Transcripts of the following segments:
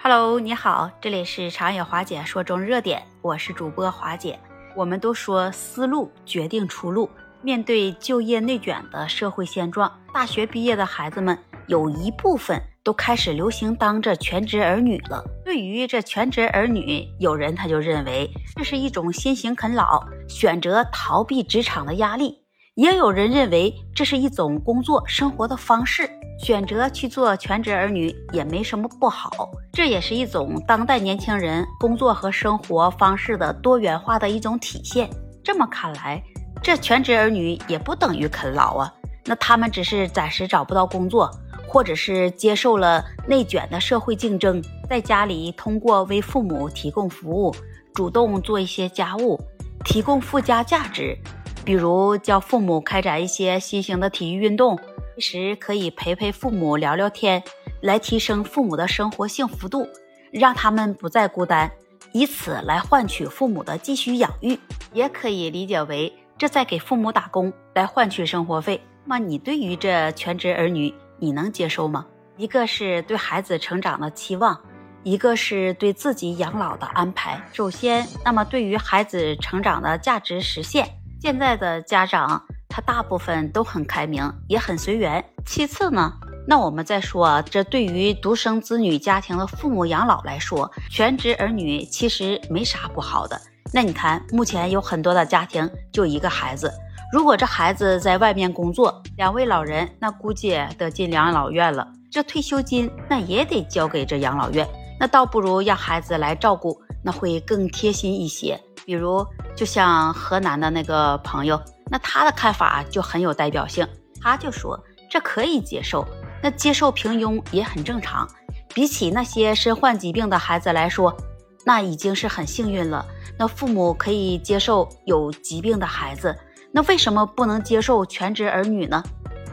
Hello，你好，这里是长野华姐说中热点，我是主播华姐。我们都说思路决定出路，面对就业内卷的社会现状，大学毕业的孩子们有一部分都开始流行当这全职儿女了。对于这全职儿女，有人他就认为这是一种新型啃老，选择逃避职场的压力；也有人认为这是一种工作生活的方式。选择去做全职儿女也没什么不好，这也是一种当代年轻人工作和生活方式的多元化的一种体现。这么看来，这全职儿女也不等于啃老啊，那他们只是暂时找不到工作，或者是接受了内卷的社会竞争，在家里通过为父母提供服务，主动做一些家务，提供附加价值，比如教父母开展一些新型的体育运动。时可以陪陪父母聊聊天，来提升父母的生活幸福度，让他们不再孤单，以此来换取父母的继续养育。也可以理解为这在给父母打工来换取生活费。那么你对于这全职儿女，你能接受吗？一个是对孩子成长的期望，一个是对自己养老的安排。首先，那么对于孩子成长的价值实现，现在的家长。他大部分都很开明，也很随缘。其次呢，那我们再说，这对于独生子女家庭的父母养老来说，全职儿女其实没啥不好的。那你看，目前有很多的家庭就一个孩子，如果这孩子在外面工作，两位老人那估计得进养老院了，这退休金那也得交给这养老院，那倒不如让孩子来照顾，那会更贴心一些。比如，就像河南的那个朋友。那他的看法就很有代表性，他就说这可以接受，那接受平庸也很正常。比起那些身患疾病的孩子来说，那已经是很幸运了。那父母可以接受有疾病的孩子，那为什么不能接受全职儿女呢？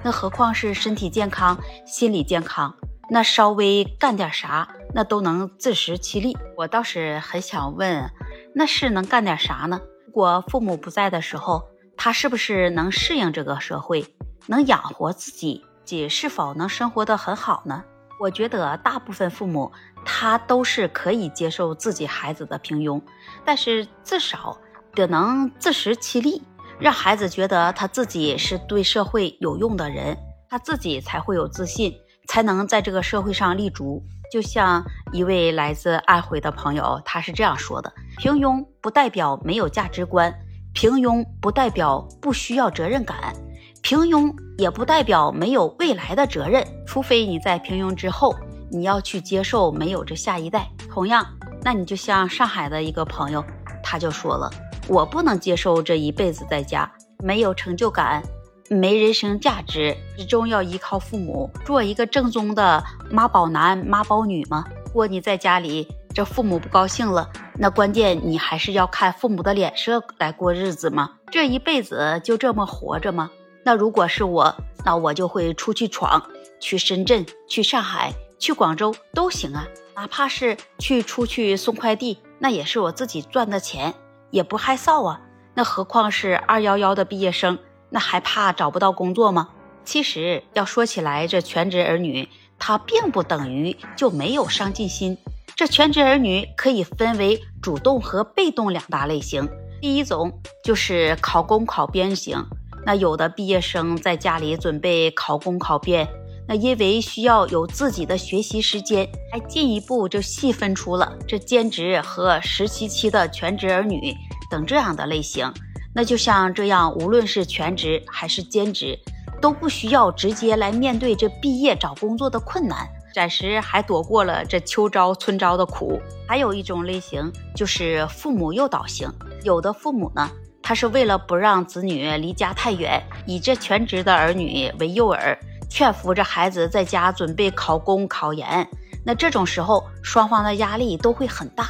那何况是身体健康、心理健康，那稍微干点啥，那都能自食其力。我倒是很想问，那是能干点啥呢？如果父母不在的时候。他是不是能适应这个社会，能养活自己，己是否能生活得很好呢？我觉得大部分父母他都是可以接受自己孩子的平庸，但是至少得能自食其力，让孩子觉得他自己是对社会有用的人，他自己才会有自信，才能在这个社会上立足。就像一位来自安徽的朋友，他是这样说的：平庸不代表没有价值观。平庸不代表不需要责任感，平庸也不代表没有未来的责任。除非你在平庸之后，你要去接受没有这下一代。同样，那你就像上海的一个朋友，他就说了：“我不能接受这一辈子在家没有成就感，没人生价值，始终要依靠父母，做一个正宗的妈宝男、妈宝女吗？如果你在家里。”这父母不高兴了，那关键你还是要看父母的脸色来过日子吗？这一辈子就这么活着吗？那如果是我，那我就会出去闯，去深圳、去上海、去广州都行啊，哪怕是去出去送快递，那也是我自己赚的钱，也不害臊啊。那何况是二幺幺的毕业生，那还怕找不到工作吗？其实要说起来，这全职儿女他并不等于就没有上进心。这全职儿女可以分为主动和被动两大类型。第一种就是考公考编型，那有的毕业生在家里准备考公考编，那因为需要有自己的学习时间，还进一步就细分出了这兼职和实习期的全职儿女等这样的类型。那就像这样，无论是全职还是兼职，都不需要直接来面对这毕业找工作的困难。暂时还躲过了这秋招春招的苦。还有一种类型就是父母诱导型，有的父母呢，他是为了不让子女离家太远，以这全职的儿女为诱饵，劝服着孩子在家准备考公考研。那这种时候，双方的压力都会很大，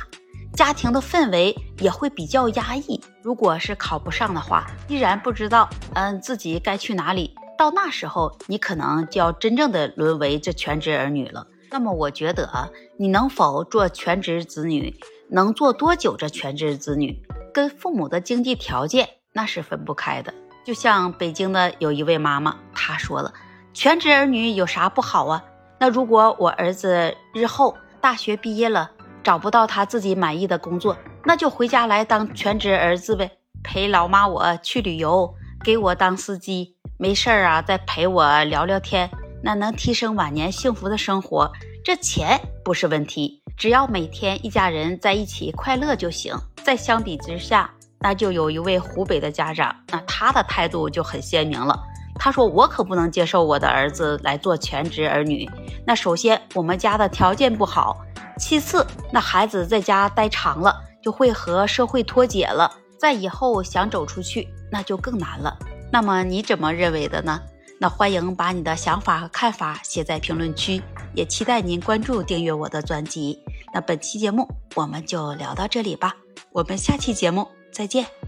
家庭的氛围也会比较压抑。如果是考不上的话，依然不知道嗯自己该去哪里。到那时候，你可能就要真正的沦为这全职儿女了。那么，我觉得啊你能否做全职子女，能做多久？这全职子女跟父母的经济条件那是分不开的。就像北京的有一位妈妈，她说了，全职儿女有啥不好啊？那如果我儿子日后……大学毕业了，找不到他自己满意的工作，那就回家来当全职儿子呗，陪老妈我去旅游，给我当司机，没事儿啊再陪我聊聊天，那能提升晚年幸福的生活。这钱不是问题，只要每天一家人在一起快乐就行。再相比之下，那就有一位湖北的家长，那他的态度就很鲜明了。他说：“我可不能接受我的儿子来做全职儿女。那首先，我们家的条件不好；其次，那孩子在家待长了，就会和社会脱节了。在以后想走出去，那就更难了。那么你怎么认为的呢？那欢迎把你的想法和看法写在评论区。”也期待您关注、订阅我的专辑。那本期节目我们就聊到这里吧，我们下期节目再见。